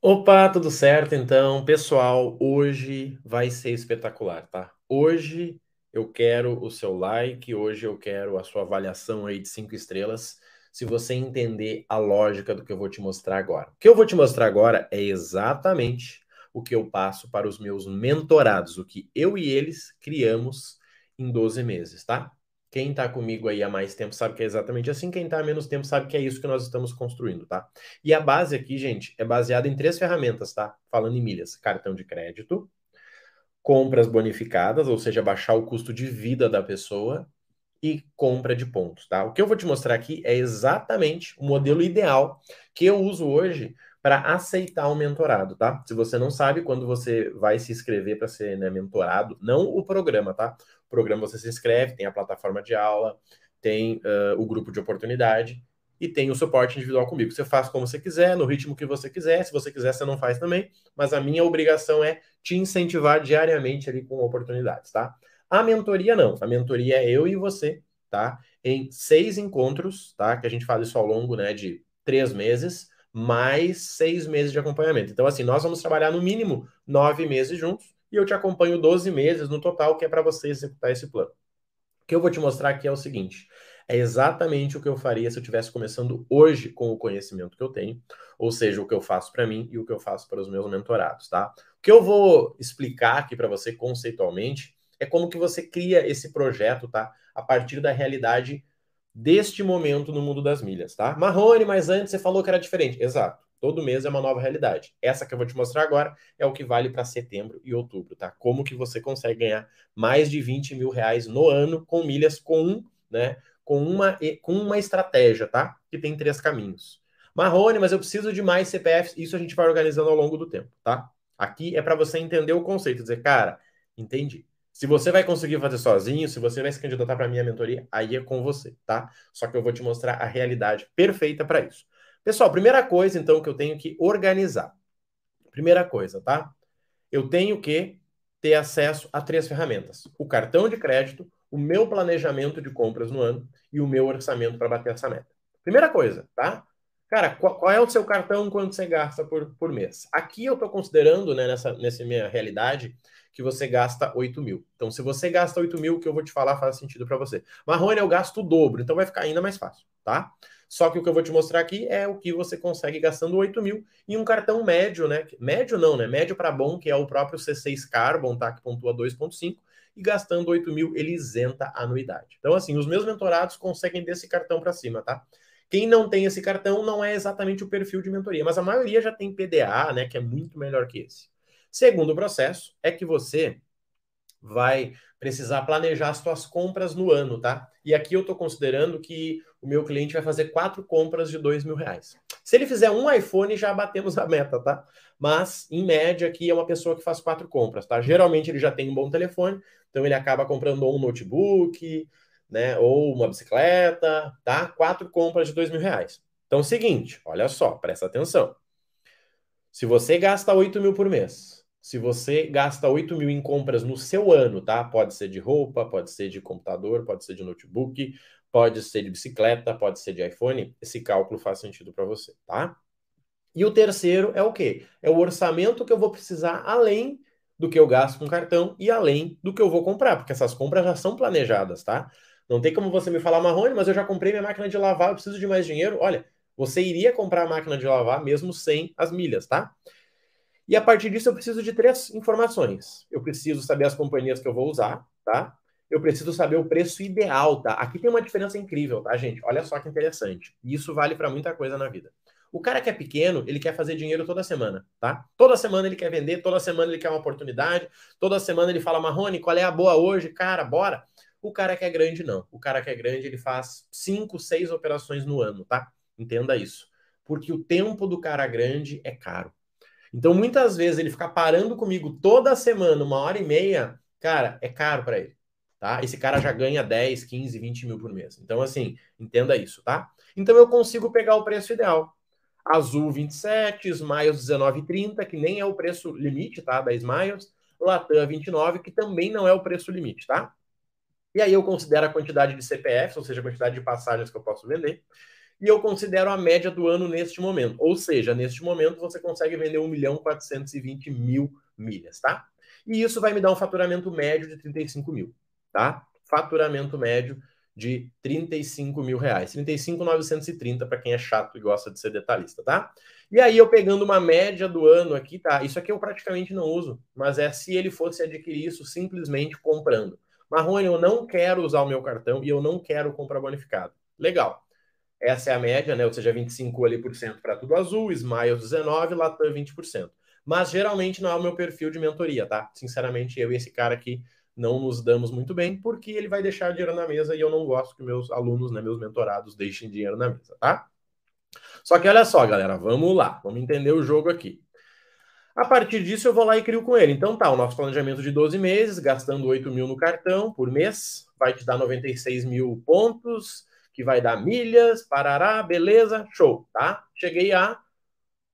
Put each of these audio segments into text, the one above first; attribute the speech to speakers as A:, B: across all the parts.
A: Opa, tudo certo? Então, pessoal, hoje vai ser espetacular, tá? Hoje eu quero o seu like, hoje eu quero a sua avaliação aí de cinco estrelas, se você entender a lógica do que eu vou te mostrar agora. O que eu vou te mostrar agora é exatamente o que eu passo para os meus mentorados, o que eu e eles criamos em 12 meses, tá? Quem está comigo aí há mais tempo sabe que é exatamente assim. Quem está há menos tempo sabe que é isso que nós estamos construindo, tá? E a base aqui, gente, é baseada em três ferramentas, tá? Falando em milhas: cartão de crédito, compras bonificadas, ou seja, baixar o custo de vida da pessoa, e compra de pontos, tá? O que eu vou te mostrar aqui é exatamente o modelo ideal que eu uso hoje para aceitar o mentorado, tá? Se você não sabe, quando você vai se inscrever para ser né, mentorado, não o programa, tá? O programa você se inscreve, tem a plataforma de aula, tem uh, o grupo de oportunidade e tem o suporte individual comigo. Você faz como você quiser, no ritmo que você quiser. Se você quiser, você não faz também. Mas a minha obrigação é te incentivar diariamente ali com oportunidades, tá? A mentoria não. A mentoria é eu e você, tá? Em seis encontros, tá? Que a gente faz isso ao longo, né, de três meses, mais seis meses de acompanhamento. Então, assim, nós vamos trabalhar no mínimo nove meses juntos e eu te acompanho 12 meses no total, que é para você executar esse plano. O que eu vou te mostrar aqui é o seguinte: é exatamente o que eu faria se eu estivesse começando hoje com o conhecimento que eu tenho, ou seja, o que eu faço para mim e o que eu faço para os meus mentorados, tá? O que eu vou explicar aqui para você conceitualmente é como que você cria esse projeto, tá? A partir da realidade deste momento no mundo das milhas, tá? Marrone, mas antes você falou que era diferente. Exato. Todo mês é uma nova realidade. Essa que eu vou te mostrar agora é o que vale para setembro e outubro, tá? Como que você consegue ganhar mais de 20 mil reais no ano com milhas com, né, com, uma, com uma estratégia, tá? Que tem três caminhos. Marrone, mas eu preciso de mais CPFs. Isso a gente vai organizando ao longo do tempo, tá? Aqui é para você entender o conceito, dizer, cara, entendi. Se você vai conseguir fazer sozinho, se você vai se candidatar para minha mentoria, aí é com você, tá? Só que eu vou te mostrar a realidade perfeita para isso. Pessoal, primeira coisa, então, que eu tenho que organizar. Primeira coisa, tá? Eu tenho que ter acesso a três ferramentas: o cartão de crédito, o meu planejamento de compras no ano e o meu orçamento para bater essa meta. Primeira coisa, tá? Cara, qual, qual, é o seu cartão quanto você gasta por, por mês? Aqui eu estou considerando, né, nessa, nessa minha realidade, que você gasta 8 mil. Então, se você gasta 8 mil, o que eu vou te falar faz sentido para você. Marrone, eu gasto o dobro, então vai ficar ainda mais fácil, tá? Só que o que eu vou te mostrar aqui é o que você consegue gastando 8 mil em um cartão médio, né? Médio não, né? Médio para bom, que é o próprio C6 Carbon, tá? Que pontua 2,5 e gastando 8 mil, ele isenta a anuidade. Então, assim, os meus mentorados conseguem desse cartão para cima, tá? Quem não tem esse cartão não é exatamente o perfil de mentoria, mas a maioria já tem PDA, né? Que é muito melhor que esse. Segundo processo é que você vai precisar planejar as suas compras no ano, tá? E aqui eu estou considerando que o meu cliente vai fazer quatro compras de dois mil reais. Se ele fizer um iPhone, já batemos a meta, tá? Mas, em média, aqui é uma pessoa que faz quatro compras, tá? Geralmente ele já tem um bom telefone, então ele acaba comprando um notebook, né? Ou uma bicicleta, tá? Quatro compras de dois mil reais. Então, é o seguinte, olha só, presta atenção. Se você gasta 8 mil por mês, se você gasta 8 mil em compras no seu ano, tá? Pode ser de roupa, pode ser de computador, pode ser de notebook, pode ser de bicicleta, pode ser de iPhone, esse cálculo faz sentido para você, tá? E o terceiro é o quê? É o orçamento que eu vou precisar além do que eu gasto com cartão e além do que eu vou comprar, porque essas compras já são planejadas, tá? Não tem como você me falar, Marrone, mas eu já comprei minha máquina de lavar, eu preciso de mais dinheiro. Olha, você iria comprar a máquina de lavar mesmo sem as milhas, tá? E a partir disso eu preciso de três informações. Eu preciso saber as companhias que eu vou usar, tá? Eu preciso saber o preço ideal, tá? Aqui tem uma diferença incrível, tá, gente? Olha só que interessante. E isso vale para muita coisa na vida. O cara que é pequeno, ele quer fazer dinheiro toda semana, tá? Toda semana ele quer vender, toda semana ele quer uma oportunidade, toda semana ele fala, Marrone, qual é a boa hoje? Cara, bora. O cara que é grande, não. O cara que é grande, ele faz cinco, seis operações no ano, tá? Entenda isso. Porque o tempo do cara grande é caro. Então, muitas vezes, ele ficar parando comigo toda semana, uma hora e meia, cara, é caro para ele. Tá? Esse cara já ganha 10, 15, 20 mil por mês. Então, assim, entenda isso, tá? Então, eu consigo pegar o preço ideal. Azul 27, Smiles 19,30, que nem é o preço limite, tá? Da Smiles. Latam 29, que também não é o preço limite, tá? E aí eu considero a quantidade de CPFs, ou seja, a quantidade de passagens que eu posso vender. E eu considero a média do ano neste momento. Ou seja, neste momento você consegue vender 1 milhão 420 mil milhas, tá? E isso vai me dar um faturamento médio de 35 mil, tá? Faturamento médio de 35 mil reais. 35,930 para quem é chato e gosta de ser detalhista, tá? E aí eu pegando uma média do ano aqui, tá? Isso aqui eu praticamente não uso, mas é se ele fosse adquirir isso simplesmente comprando. Marrone, eu não quero usar o meu cartão e eu não quero comprar bonificado. Legal. Essa é a média, né? Ou seja, 25 ali por cento para tudo azul, Smiles 19, Latam 20%. Mas geralmente não é o meu perfil de mentoria, tá? Sinceramente, eu e esse cara aqui não nos damos muito bem, porque ele vai deixar dinheiro na mesa e eu não gosto que meus alunos, né, meus mentorados, deixem dinheiro na mesa, tá? Só que olha só, galera, vamos lá, vamos entender o jogo aqui. A partir disso, eu vou lá e crio com ele. Então tá, o nosso planejamento de 12 meses, gastando 8 mil no cartão por mês, vai te dar 96 mil pontos, que vai dar milhas, parará, beleza, show, tá? Cheguei a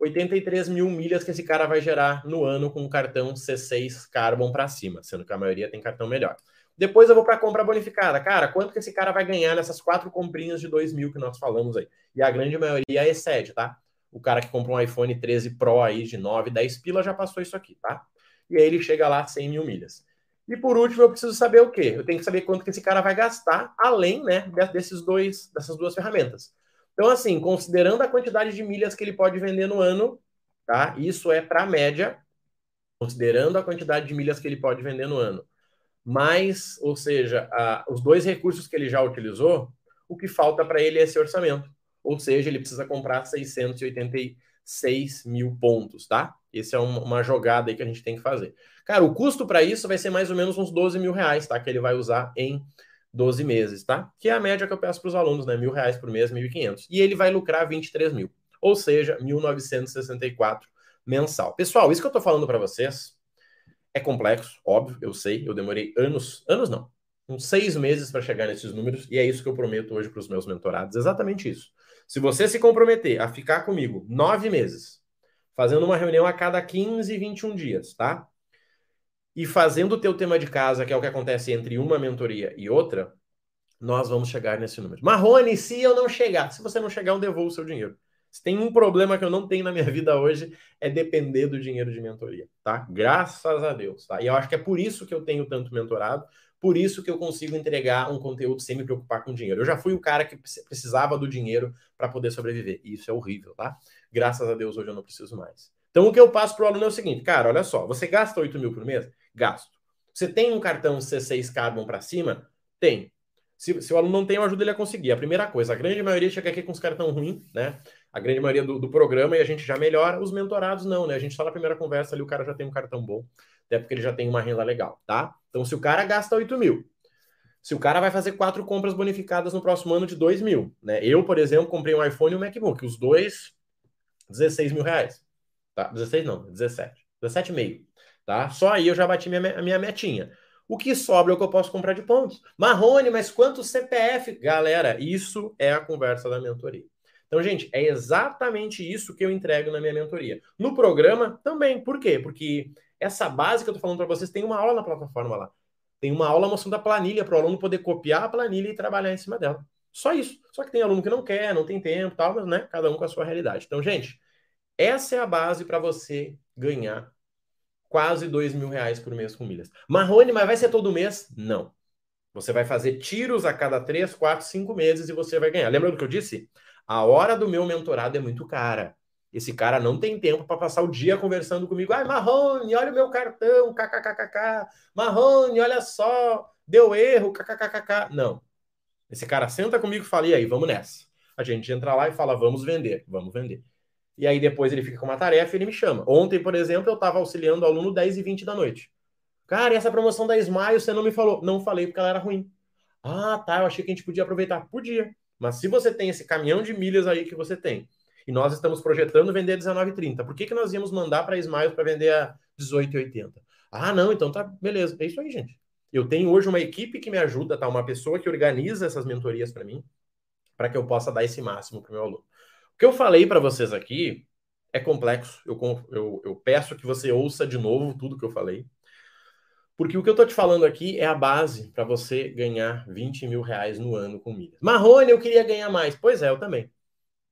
A: 83 mil milhas que esse cara vai gerar no ano com um cartão C6 Carbon para cima, sendo que a maioria tem cartão melhor. Depois eu vou para compra bonificada. Cara, quanto que esse cara vai ganhar nessas quatro comprinhas de 2 mil que nós falamos aí? E a grande maioria excede, tá? O cara que comprou um iPhone 13 Pro aí de 9, 10 pila já passou isso aqui, tá? E aí ele chega lá 100 mil milhas. E por último, eu preciso saber o quê? Eu tenho que saber quanto que esse cara vai gastar, além né, desses dois, dessas duas ferramentas. Então, assim, considerando a quantidade de milhas que ele pode vender no ano, tá? Isso é para a média, considerando a quantidade de milhas que ele pode vender no ano. Mas, ou seja, a, os dois recursos que ele já utilizou, o que falta para ele é esse orçamento. Ou seja, ele precisa comprar 686 mil pontos, tá? Essa é uma, jogada aí que a gente tem que fazer. Cara, o custo para isso vai ser mais ou menos uns 12 mil reais, tá? Que ele vai usar em 12 meses, tá? Que é a média que eu peço para os alunos, né? Mil reais por mês, 1.500. E ele vai lucrar 23 mil, ou seja, 1.964 mensal. Pessoal, isso que eu estou falando para vocês é complexo, óbvio, eu sei. Eu demorei anos, anos não, uns seis meses para chegar nesses números e é isso que eu prometo hoje para os meus mentorados, exatamente isso. Se você se comprometer a ficar comigo nove meses, fazendo uma reunião a cada 15, 21 dias, tá? e fazendo o teu tema de casa, que é o que acontece entre uma mentoria e outra, nós vamos chegar nesse número. Marrone, se eu não chegar, se você não chegar, eu devolvo o seu dinheiro. Se tem um problema que eu não tenho na minha vida hoje, é depender do dinheiro de mentoria, tá? Graças a Deus, tá? E eu acho que é por isso que eu tenho tanto mentorado, por isso que eu consigo entregar um conteúdo sem me preocupar com dinheiro. Eu já fui o cara que precisava do dinheiro para poder sobreviver. E isso é horrível, tá? Graças a Deus hoje eu não preciso mais. Então o que eu passo para o aluno é o seguinte, cara, olha só, você gasta 8 mil por mês? gasto. Você tem um cartão C6 Carbon para cima? Tem. Se, se, o aluno não tem, eu ajudo ele a conseguir. A primeira coisa, a grande maioria chega aqui com os cartão ruim, né? A grande maioria do, do, programa e a gente já melhora. Os mentorados não, né? A gente só na primeira conversa ali, o cara já tem um cartão bom, até porque ele já tem uma renda legal, tá? Então, se o cara gasta 8 mil, se o cara vai fazer quatro compras bonificadas no próximo ano de 2 mil, né? Eu, por exemplo, comprei um iPhone e um MacBook, os dois, 16 mil reais. Tá? 16 não, 17. 17,5 tá? Só aí eu já bati minha, minha metinha. O que sobra é o que eu posso comprar de pontos. Marrone, mas quanto CPF? Galera, isso é a conversa da mentoria. Então, gente, é exatamente isso que eu entrego na minha mentoria. No programa também. Por quê? Porque essa base que eu tô falando para vocês tem uma aula na plataforma lá. Tem uma aula mostrando a planilha para o aluno poder copiar a planilha e trabalhar em cima dela. Só isso. Só que tem aluno que não quer, não tem tempo, tal, mas né, cada um com a sua realidade. Então, gente, essa é a base para você ganhar quase dois mil reais por mês com milhas. Marrone, mas vai ser todo mês? Não. Você vai fazer tiros a cada três, quatro, cinco meses e você vai ganhar. Lembra do que eu disse? A hora do meu mentorado é muito cara. Esse cara não tem tempo para passar o dia conversando comigo. Ai, Marrone, olha o meu cartão, kkkk. Marrone, olha só, deu erro, kkkk. Não. Esse cara senta comigo e fala, e aí, vamos nessa. A gente entra lá e fala, vamos vender, vamos vender e aí depois ele fica com uma tarefa e ele me chama. Ontem, por exemplo, eu estava auxiliando o aluno 10 e 20 da noite. Cara, essa promoção da Smile você não me falou? Não falei porque ela era ruim. Ah, tá, eu achei que a gente podia aproveitar. Podia. Mas se você tem esse caminhão de milhas aí que você tem, e nós estamos projetando vender 19,30, por que, que nós íamos mandar para a Smile para vender a 18,80? Ah, não, então tá, beleza. É isso aí, gente. Eu tenho hoje uma equipe que me ajuda, tá? Uma pessoa que organiza essas mentorias para mim, para que eu possa dar esse máximo para o meu aluno. O que eu falei para vocês aqui é complexo. Eu, eu, eu, peço que você ouça de novo tudo que eu falei. Porque o que eu estou te falando aqui é a base para você ganhar 20 mil reais no ano com milhas. Marrone, eu queria ganhar mais. Pois é, eu também.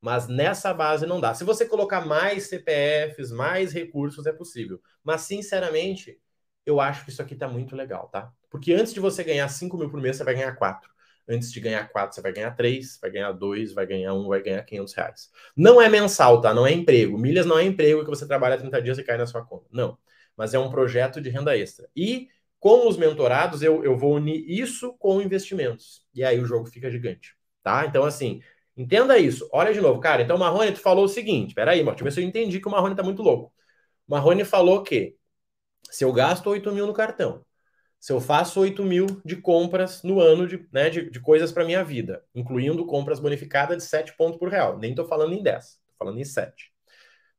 A: Mas nessa base não dá. Se você colocar mais CPFs, mais recursos, é possível. Mas, sinceramente, eu acho que isso aqui tá muito legal, tá? Porque antes de você ganhar 5 mil por mês, você vai ganhar 4. Antes de ganhar 4, você vai ganhar 3, vai ganhar 2, vai ganhar 1, vai ganhar 500 reais. Não é mensal, tá? Não é emprego. Milhas não é emprego que você trabalha 30 dias e cai na sua conta. Não. Mas é um projeto de renda extra. E com os mentorados, eu, eu vou unir isso com investimentos. E aí o jogo fica gigante, tá? Então, assim, entenda isso. Olha de novo, cara. Então, Marrone, tu falou o seguinte. Peraí, ver se eu entendi que o Marrone tá muito louco. Marrone falou que se eu gasto 8 mil no cartão, se eu faço 8 mil de compras no ano de, né, de, de coisas para minha vida, incluindo compras bonificadas de 7 pontos por real. Nem estou falando em 10, estou falando em 7.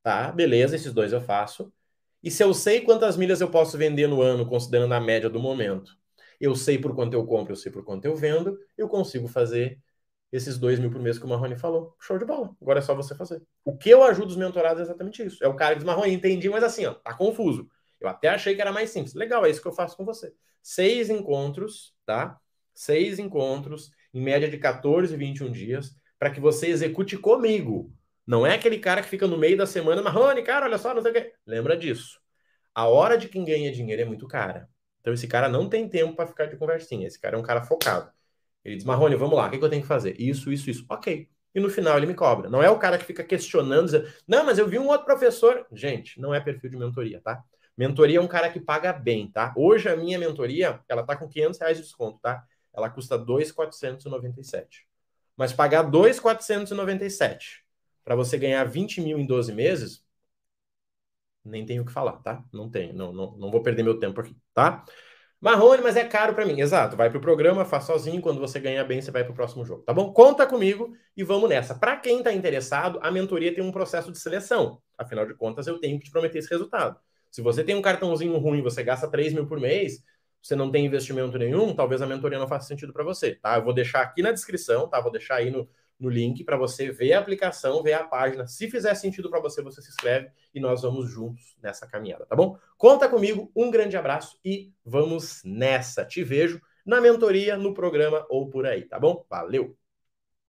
A: Tá, beleza, esses dois eu faço. E se eu sei quantas milhas eu posso vender no ano, considerando a média do momento, eu sei por quanto eu compro, eu sei por quanto eu vendo, eu consigo fazer esses dois mil por mês que o Marrone falou. Show de bola. Agora é só você fazer. O que eu ajudo os mentorados é exatamente isso. É o cara que diz, Marrone, entendi, mas assim, ó, tá confuso. Eu até achei que era mais simples. Legal, é isso que eu faço com você. Seis encontros, tá? Seis encontros, em média de 14, 21 dias, para que você execute comigo. Não é aquele cara que fica no meio da semana, Marrone, cara, olha só, não sei o quê. Lembra disso. A hora de quem ganha dinheiro é muito cara. Então esse cara não tem tempo para ficar de conversinha. Esse cara é um cara focado. Ele diz, Marrone, vamos lá, o que, eu tenho que fazer? Isso, isso, isso. Ok. E no final ele me cobra. Não é o cara que fica questionando, dizendo, não, mas eu vi um outro professor. Gente, não é perfil de mentoria, tá? Mentoria é um cara que paga bem, tá? Hoje a minha mentoria, ela tá com 500 reais de desconto, tá? Ela custa 2,497. Mas pagar 2,497 para você ganhar 20 mil em 12 meses, nem tenho o que falar, tá? Não tenho, não, não, não vou perder meu tempo aqui, tá? Marrone, mas é caro para mim. Exato, vai pro programa, faz sozinho, quando você ganhar bem, você vai pro próximo jogo, tá bom? Conta comigo e vamos nessa. Para quem tá interessado, a mentoria tem um processo de seleção. Afinal de contas, eu tenho que te prometer esse resultado. Se você tem um cartãozinho ruim, você gasta 3 mil por mês, você não tem investimento nenhum, talvez a mentoria não faça sentido para você, tá? Eu vou deixar aqui na descrição, tá? Vou deixar aí no, no link para você ver a aplicação, ver a página. Se fizer sentido para você, você se inscreve e nós vamos juntos nessa caminhada, tá bom? Conta comigo, um grande abraço e vamos nessa. Te vejo na mentoria, no programa ou por aí, tá bom? Valeu!